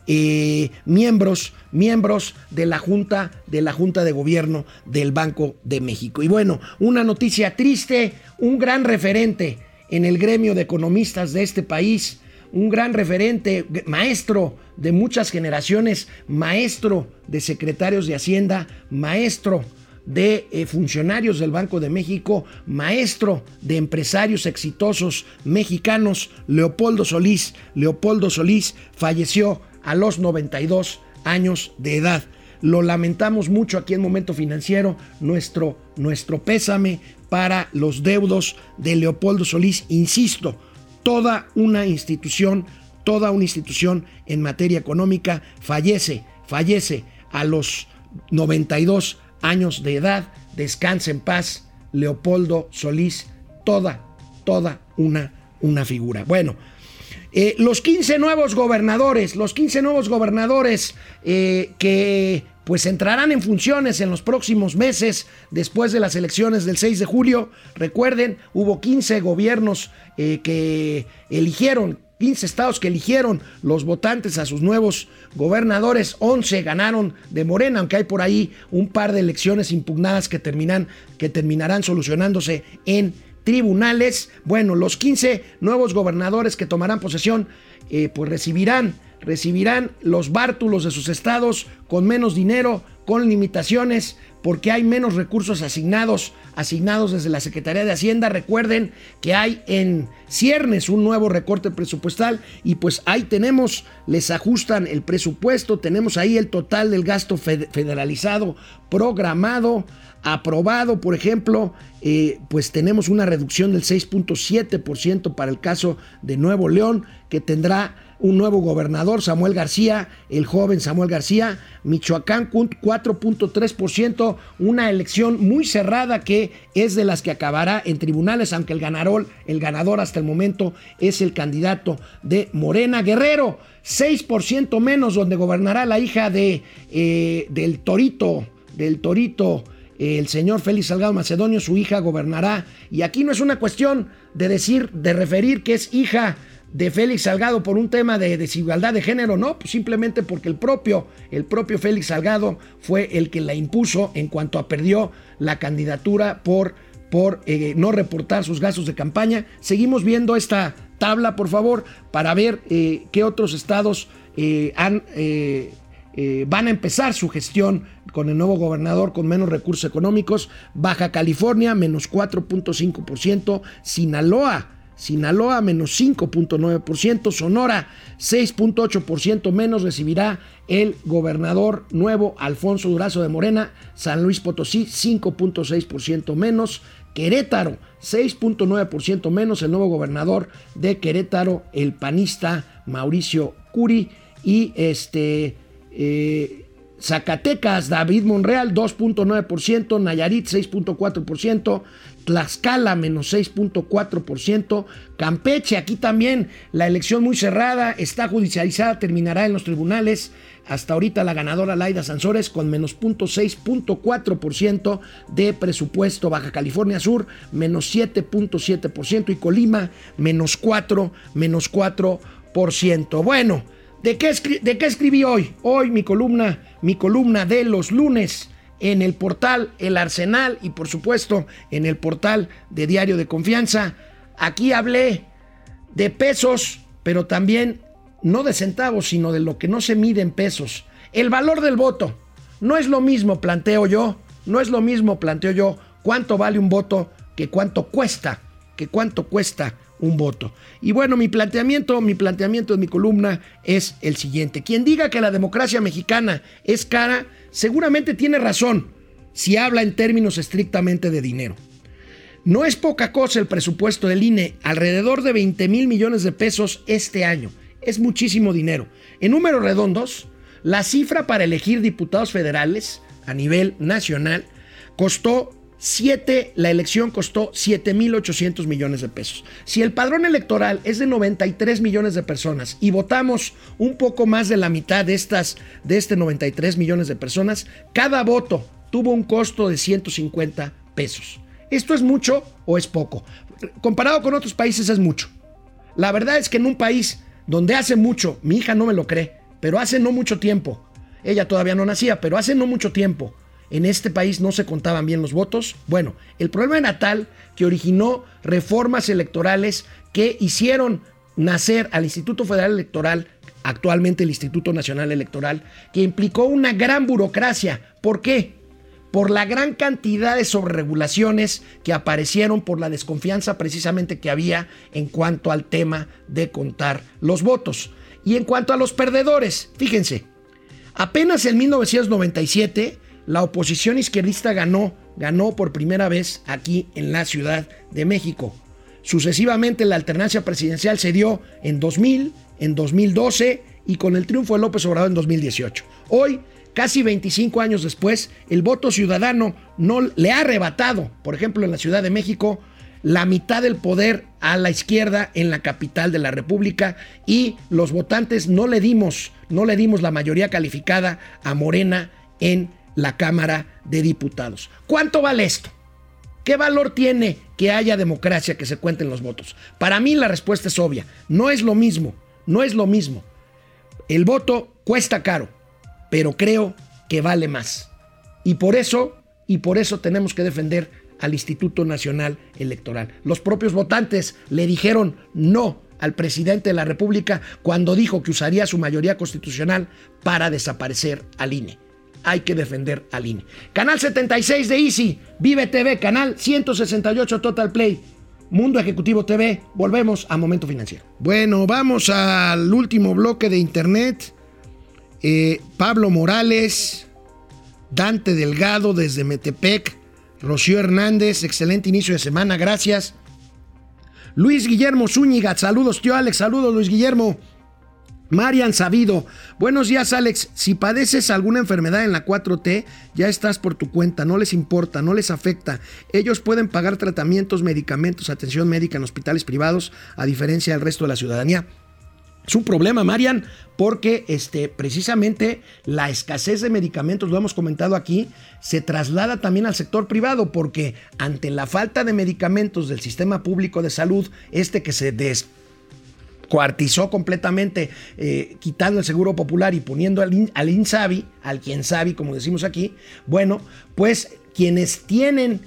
eh, miembros, miembros de la Junta, de la Junta de Gobierno del Banco de México. Y bueno, una noticia triste, un gran referente en el gremio de economistas de este país, un gran referente, maestro de muchas generaciones, maestro de secretarios de Hacienda, maestro de eh, funcionarios del Banco de México, maestro de empresarios exitosos mexicanos, Leopoldo Solís. Leopoldo Solís falleció a los 92 años de edad. Lo lamentamos mucho aquí en Momento Financiero, nuestro, nuestro pésame para los deudos de Leopoldo Solís. Insisto, toda una institución, toda una institución en materia económica fallece, fallece a los 92 años de edad. Descansa en paz, Leopoldo Solís, toda, toda una, una figura. Bueno, eh, los 15 nuevos gobernadores, los 15 nuevos gobernadores eh, que pues entrarán en funciones en los próximos meses después de las elecciones del 6 de julio. Recuerden, hubo 15 gobiernos eh, que eligieron 15 estados que eligieron los votantes a sus nuevos gobernadores, 11 ganaron de Morena, aunque hay por ahí un par de elecciones impugnadas que, terminan, que terminarán solucionándose en tribunales. Bueno, los 15 nuevos gobernadores que tomarán posesión, eh, pues recibirán, recibirán los bártulos de sus estados con menos dinero, con limitaciones, porque hay menos recursos asignados, asignados desde la Secretaría de Hacienda. Recuerden que hay en ciernes un nuevo recorte presupuestal y pues ahí tenemos, les ajustan el presupuesto, tenemos ahí el total del gasto federalizado programado, aprobado, por ejemplo, eh, pues tenemos una reducción del 6.7% para el caso de Nuevo León, que tendrá un nuevo gobernador, Samuel García, el joven Samuel García, Michoacán 4.3%, una elección muy cerrada que es de las que acabará en tribunales, aunque el ganador, el ganador hasta el momento es el candidato de Morena Guerrero, 6% menos donde gobernará la hija de, eh, del Torito, del Torito el señor Félix Salgado Macedonio, su hija gobernará. Y aquí no es una cuestión de decir, de referir que es hija de Félix Salgado por un tema de desigualdad de género, no, pues simplemente porque el propio, el propio Félix Salgado fue el que la impuso en cuanto a perdió la candidatura por, por eh, no reportar sus gastos de campaña. Seguimos viendo esta tabla, por favor, para ver eh, qué otros estados eh, van a empezar su gestión con el nuevo gobernador con menos recursos económicos. Baja California, menos 4.5%. Sinaloa, Sinaloa menos 5.9%, Sonora 6.8% menos recibirá el gobernador nuevo Alfonso Durazo de Morena, San Luis Potosí 5.6% menos, Querétaro 6.9% menos, el nuevo gobernador de Querétaro, el panista Mauricio Curi. Y este... Eh, Zacatecas, David Monreal 2.9%, Nayarit 6.4%, Tlaxcala menos 6.4%, Campeche, aquí también la elección muy cerrada, está judicializada, terminará en los tribunales. Hasta ahorita la ganadora Laida Sansores con menos 0.6.4% de presupuesto. Baja California Sur menos 7.7% y Colima menos 4, menos 4%. Bueno, ¿de qué, ¿de qué escribí hoy? Hoy mi columna, mi columna de los lunes en el portal El Arsenal y por supuesto en el portal de Diario de Confianza. Aquí hablé de pesos, pero también no de centavos, sino de lo que no se mide en pesos. El valor del voto. No es lo mismo, planteo yo, no es lo mismo, planteo yo, cuánto vale un voto que cuánto cuesta, que cuánto cuesta un voto. Y bueno, mi planteamiento, mi planteamiento en mi columna es el siguiente. Quien diga que la democracia mexicana es cara, seguramente tiene razón si habla en términos estrictamente de dinero. No es poca cosa el presupuesto del INE, alrededor de 20 mil millones de pesos este año. Es muchísimo dinero. En números redondos, la cifra para elegir diputados federales a nivel nacional costó 7, la elección costó 7.800 millones de pesos. Si el padrón electoral es de 93 millones de personas y votamos un poco más de la mitad de estas de este 93 millones de personas, cada voto tuvo un costo de 150 pesos. ¿Esto es mucho o es poco? Comparado con otros países es mucho. La verdad es que en un país donde hace mucho, mi hija no me lo cree, pero hace no mucho tiempo, ella todavía no nacía, pero hace no mucho tiempo, en este país no se contaban bien los votos. Bueno, el problema era tal que originó reformas electorales que hicieron nacer al Instituto Federal Electoral, actualmente el Instituto Nacional Electoral, que implicó una gran burocracia. ¿Por qué? Por la gran cantidad de sobreregulaciones que aparecieron por la desconfianza precisamente que había en cuanto al tema de contar los votos. Y en cuanto a los perdedores, fíjense, apenas en 1997 la oposición izquierdista ganó, ganó por primera vez aquí en la Ciudad de México. Sucesivamente la alternancia presidencial se dio en 2000, en 2012 y con el triunfo de López Obrador en 2018. Hoy, casi 25 años después, el voto ciudadano no le ha arrebatado, por ejemplo, en la Ciudad de México, la mitad del poder a la izquierda en la capital de la República y los votantes no le dimos, no le dimos la mayoría calificada a Morena en la Cámara de Diputados. ¿Cuánto vale esto? ¿Qué valor tiene que haya democracia, que se cuenten los votos? Para mí la respuesta es obvia. No es lo mismo, no es lo mismo. El voto cuesta caro, pero creo que vale más. Y por eso, y por eso tenemos que defender al Instituto Nacional Electoral. Los propios votantes le dijeron no al presidente de la República cuando dijo que usaría su mayoría constitucional para desaparecer al INE hay que defender al INE. Canal 76 de Easy, Vive TV, canal 168 Total Play. Mundo Ejecutivo TV, volvemos a Momento Financiero. Bueno, vamos al último bloque de Internet. Eh, Pablo Morales, Dante Delgado desde Metepec, Rocío Hernández, excelente inicio de semana, gracias. Luis Guillermo Zúñiga, saludos tío Alex, saludos Luis Guillermo. Marian Sabido, buenos días Alex, si padeces alguna enfermedad en la 4T, ya estás por tu cuenta, no les importa, no les afecta. Ellos pueden pagar tratamientos, medicamentos, atención médica en hospitales privados, a diferencia del resto de la ciudadanía. Es un problema, Marian, porque este, precisamente la escasez de medicamentos, lo hemos comentado aquí, se traslada también al sector privado, porque ante la falta de medicamentos del sistema público de salud, este que se des cuartizó completamente, eh, quitando el seguro popular y poniendo al, al INSABI, al quien sabe, como decimos aquí, bueno, pues quienes tienen,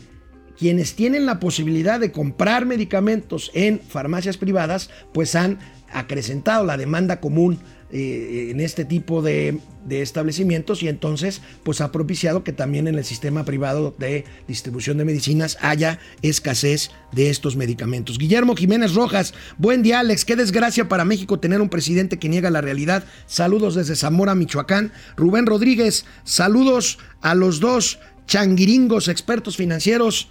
quienes tienen la posibilidad de comprar medicamentos en farmacias privadas, pues han acrecentado la demanda común eh, en este tipo de, establecimientos y entonces pues ha propiciado que también en el sistema privado de distribución de medicinas haya escasez de estos medicamentos. Guillermo Jiménez Rojas, buen día Alex, qué desgracia para México tener un presidente que niega la realidad. Saludos desde Zamora, Michoacán. Rubén Rodríguez, saludos a los dos changuiringos expertos financieros.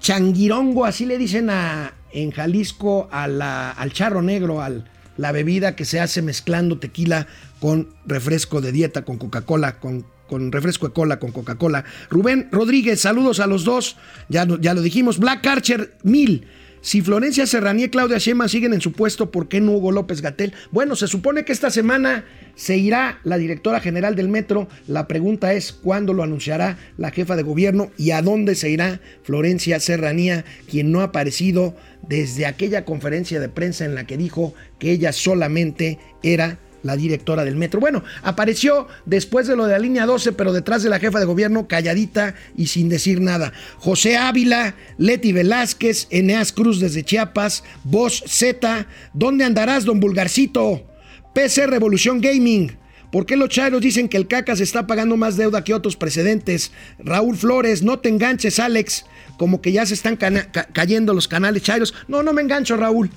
Changuirongo, así le dicen a, en Jalisco a la, al charro negro, al la bebida que se hace mezclando tequila con refresco de dieta, con Coca-Cola, con, con, refresco de cola, con Coca-Cola. Rubén Rodríguez, saludos a los dos. Ya, ya lo dijimos. Black Archer, mil. Si Florencia Serranía y Claudia Sheinbaum siguen en su puesto, ¿por qué no Hugo López Gatel? Bueno, se supone que esta semana se irá la directora general del metro. La pregunta es cuándo lo anunciará la jefa de gobierno y a dónde se irá Florencia Serranía, quien no ha aparecido desde aquella conferencia de prensa en la que dijo que ella solamente era la directora del metro. Bueno, apareció después de lo de la línea 12, pero detrás de la jefa de gobierno, calladita y sin decir nada. José Ávila, Leti Velázquez, Eneas Cruz desde Chiapas, Voz Z, ¿dónde andarás, don Vulgarcito? PC Revolución Gaming. ¿Por qué los chairos dicen que el Cacas está pagando más deuda que otros precedentes? Raúl Flores, no te enganches, Alex como que ya se están cayendo los canales chairos. No, no me engancho, Raúl.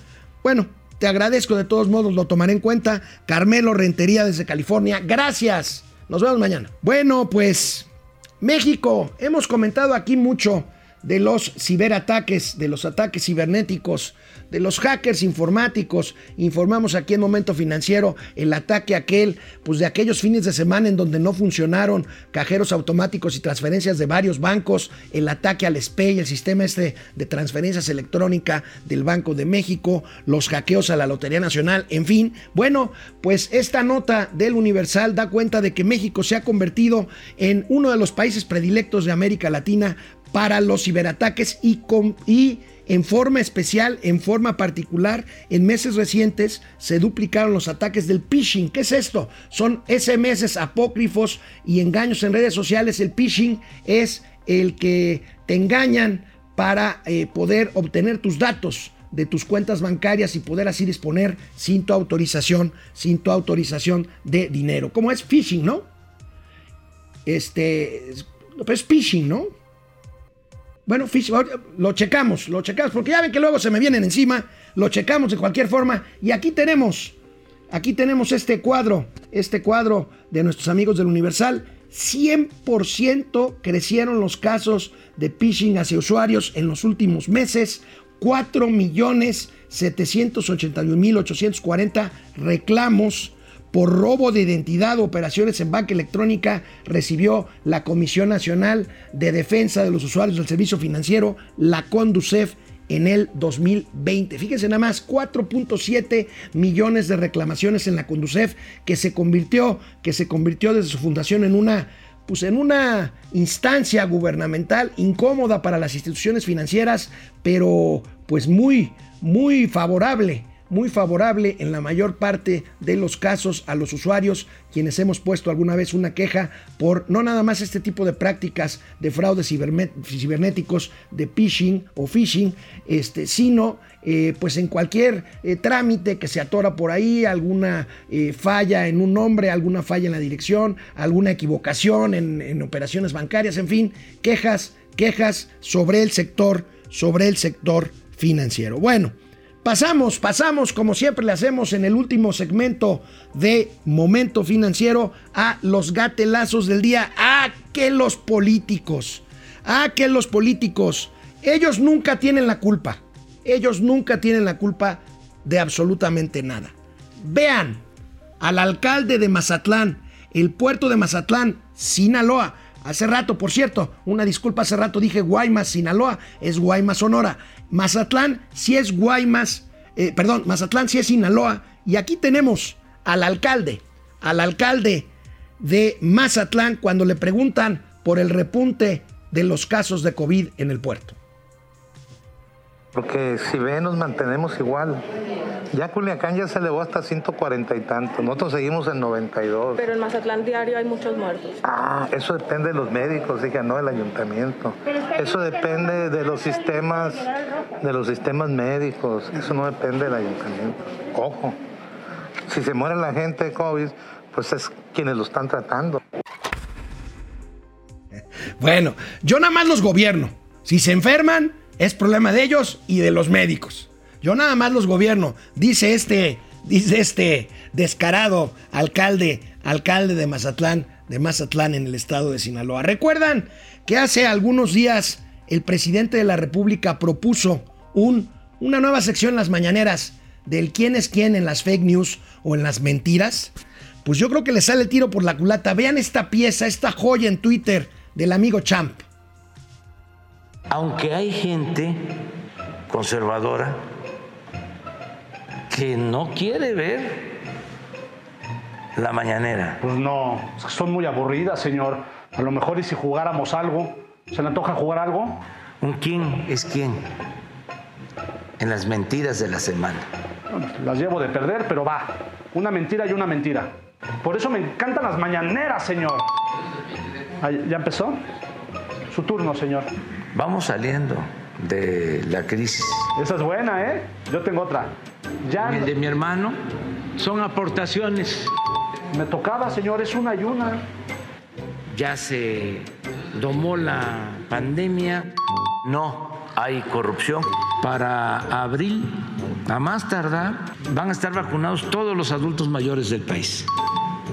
Bueno, te agradezco de todos modos, lo tomaré en cuenta. Carmelo Rentería desde California, gracias. Nos vemos mañana. Bueno, pues México, hemos comentado aquí mucho de los ciberataques, de los ataques cibernéticos de los hackers informáticos. Informamos aquí en Momento Financiero el ataque aquel, pues de aquellos fines de semana en donde no funcionaron cajeros automáticos y transferencias de varios bancos, el ataque al SPEI, el sistema este de transferencias electrónica del Banco de México, los hackeos a la Lotería Nacional, en fin. Bueno, pues esta nota del Universal da cuenta de que México se ha convertido en uno de los países predilectos de América Latina para los ciberataques y, en forma especial, en forma particular, en meses recientes se duplicaron los ataques del phishing. ¿Qué es esto? Son SMS apócrifos y engaños en redes sociales. El phishing es el que te engañan para eh, poder obtener tus datos de tus cuentas bancarias y poder así disponer sin tu autorización, sin tu autorización de dinero. Como es phishing, ¿no? Este, es phishing, ¿no? Bueno, lo checamos, lo checamos, porque ya ven que luego se me vienen encima, lo checamos de cualquier forma. Y aquí tenemos, aquí tenemos este cuadro, este cuadro de nuestros amigos del Universal. 100% crecieron los casos de phishing hacia usuarios en los últimos meses. 4.781.840 reclamos por robo de identidad operaciones en banca electrónica recibió la Comisión Nacional de Defensa de los Usuarios del Servicio Financiero, la CONDUCEF, en el 2020. Fíjense nada más, 4.7 millones de reclamaciones en la CONDUCEF que se convirtió, que se convirtió desde su fundación en una pues en una instancia gubernamental incómoda para las instituciones financieras, pero pues muy, muy favorable muy favorable en la mayor parte de los casos a los usuarios quienes hemos puesto alguna vez una queja por no nada más este tipo de prácticas de fraudes cibernéticos, de phishing o phishing, este, sino eh, pues en cualquier eh, trámite que se atora por ahí, alguna eh, falla en un nombre, alguna falla en la dirección, alguna equivocación en, en operaciones bancarias, en fin, quejas, quejas sobre el sector, sobre el sector financiero. Bueno, Pasamos, pasamos, como siempre le hacemos en el último segmento de Momento Financiero, a los gatelazos del día. A que los políticos, a que los políticos, ellos nunca tienen la culpa. Ellos nunca tienen la culpa de absolutamente nada. Vean al alcalde de Mazatlán, el puerto de Mazatlán, Sinaloa. Hace rato, por cierto, una disculpa, hace rato dije Guaymas, Sinaloa, es Guaymas, Sonora. Mazatlán sí es Guaymas, eh, perdón, Mazatlán sí es Sinaloa. Y aquí tenemos al alcalde, al alcalde de Mazatlán cuando le preguntan por el repunte de los casos de COVID en el puerto. Porque si ven, nos mantenemos igual. Ya Culiacán ya se elevó hasta 140 y tanto. Nosotros seguimos en 92. Pero en Mazatlán diario hay muchos muertos. Ah, eso depende de los médicos, dije, no del ayuntamiento. Eso depende de los sistemas, de los sistemas médicos. Eso no depende del ayuntamiento. Ojo. Si se muere la gente de COVID, pues es quienes lo están tratando. Bueno, yo nada más los gobierno. Si se enferman, es problema de ellos y de los médicos. Yo nada más los gobierno, dice este, dice este descarado alcalde, alcalde de Mazatlán, de Mazatlán en el estado de Sinaloa. ¿Recuerdan que hace algunos días el presidente de la República propuso un, una nueva sección en las mañaneras del quién es quién en las fake news o en las mentiras? Pues yo creo que le sale el tiro por la culata. Vean esta pieza, esta joya en Twitter del amigo Champ. Aunque hay gente conservadora que no quiere ver la mañanera. Pues no, son muy aburridas, señor. A lo mejor y si jugáramos algo, ¿se le antoja jugar algo? ¿Un quién es quién? En las mentiras de la semana. Las llevo de perder, pero va. Una mentira y una mentira. Por eso me encantan las mañaneras, señor. ¿Ya empezó? Su turno, señor. Vamos saliendo de la crisis. Esa es buena, ¿eh? Yo tengo otra. Ya... El de mi hermano son aportaciones. Me tocaba, señor, es una y una. Ya se domó la pandemia. No hay corrupción. Para abril, a más tardar, van a estar vacunados todos los adultos mayores del país.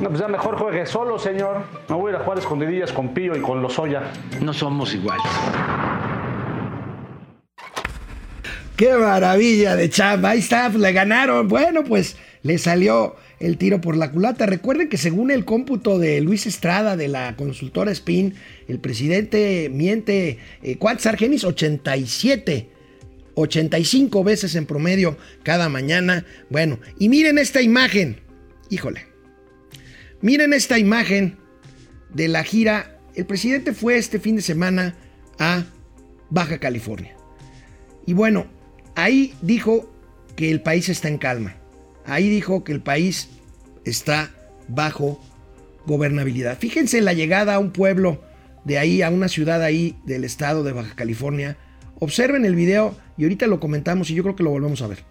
No, pues ya mejor juegue solo, señor. Me voy a ir a jugar escondidillas con Pío y con Lozoya. No somos iguales. ¡Qué maravilla de chamba! Ahí está, pues, le ganaron. Bueno, pues le salió el tiro por la culata. Recuerden que según el cómputo de Luis Estrada de la consultora Spin, el presidente miente, eh, ¿cuántos Argenis? 87. 85 veces en promedio cada mañana. Bueno, y miren esta imagen. Híjole. Miren esta imagen de la gira. El presidente fue este fin de semana a Baja California. Y bueno, ahí dijo que el país está en calma. Ahí dijo que el país está bajo gobernabilidad. Fíjense la llegada a un pueblo de ahí, a una ciudad ahí del estado de Baja California. Observen el video y ahorita lo comentamos y yo creo que lo volvemos a ver.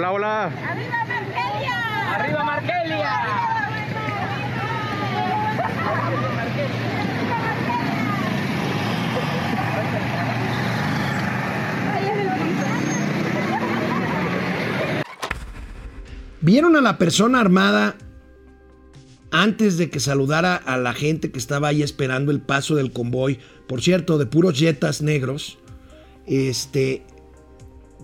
Hola, hola. ¡Arriba Markelia! ¡Arriba Markelia! ¿Vieron a la persona armada antes de que saludara a la gente que estaba ahí esperando el paso del convoy? Por cierto, de puros jetas negros. Este.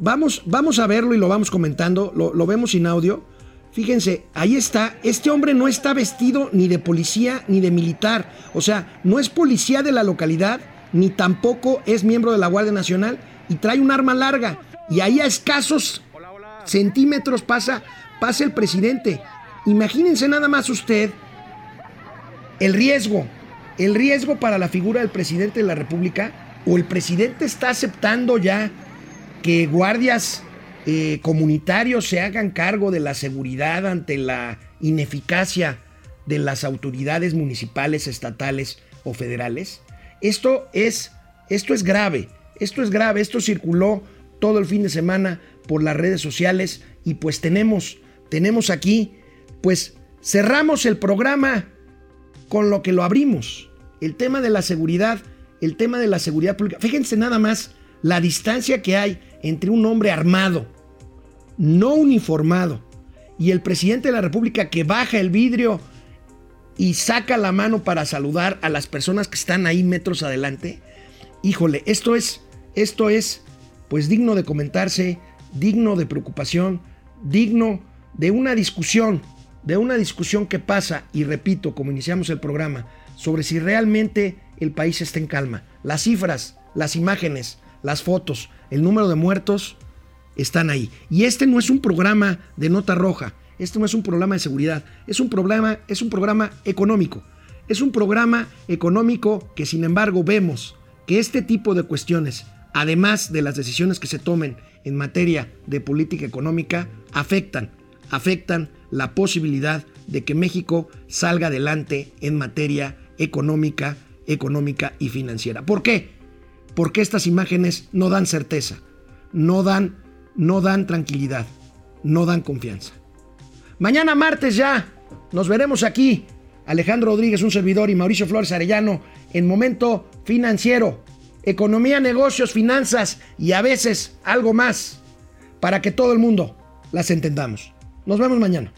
Vamos, vamos a verlo y lo vamos comentando. Lo, vemos sin audio. Fíjense, ahí está. Este hombre no está vestido ni de policía ni de militar. O sea, no es policía de la localidad, ni tampoco es miembro de la Guardia Nacional. Y trae un arma larga. Y ahí a escasos centímetros pasa, pasa el presidente. Imagínense nada más usted el riesgo. El riesgo para la figura del presidente de la República. O el presidente está aceptando ya que guardias eh, comunitarios se hagan cargo de la seguridad ante la ineficacia de las autoridades municipales, estatales o federales. Esto es, esto es grave, esto es grave, esto circuló todo el fin de semana por las redes sociales y pues tenemos, tenemos aquí, pues cerramos el programa con lo que lo abrimos, el tema de la seguridad, el tema de la seguridad pública. Fíjense nada más la distancia que hay entre un hombre armado, no uniformado, y el presidente de la República que baja el vidrio y saca la mano para saludar a las personas que están ahí metros adelante. Híjole, esto es, esto es, pues digno de comentarse, digno de preocupación, digno de una discusión, de una discusión que pasa, y repito, como iniciamos el programa, sobre si realmente el país está en calma. Las cifras, las imágenes, las fotos, el número de muertos están ahí. Y este no es un programa de nota roja, este no es un programa de seguridad, es un programa, es un programa económico. Es un programa económico que sin embargo vemos que este tipo de cuestiones, además de las decisiones que se tomen en materia de política económica, afectan, afectan la posibilidad de que México salga adelante en materia económica, económica y financiera. ¿Por qué? Porque estas imágenes no dan certeza, no dan, no dan tranquilidad, no dan confianza. Mañana martes ya nos veremos aquí. Alejandro Rodríguez, un servidor, y Mauricio Flores Arellano en Momento Financiero. Economía, negocios, finanzas y a veces algo más para que todo el mundo las entendamos. Nos vemos mañana.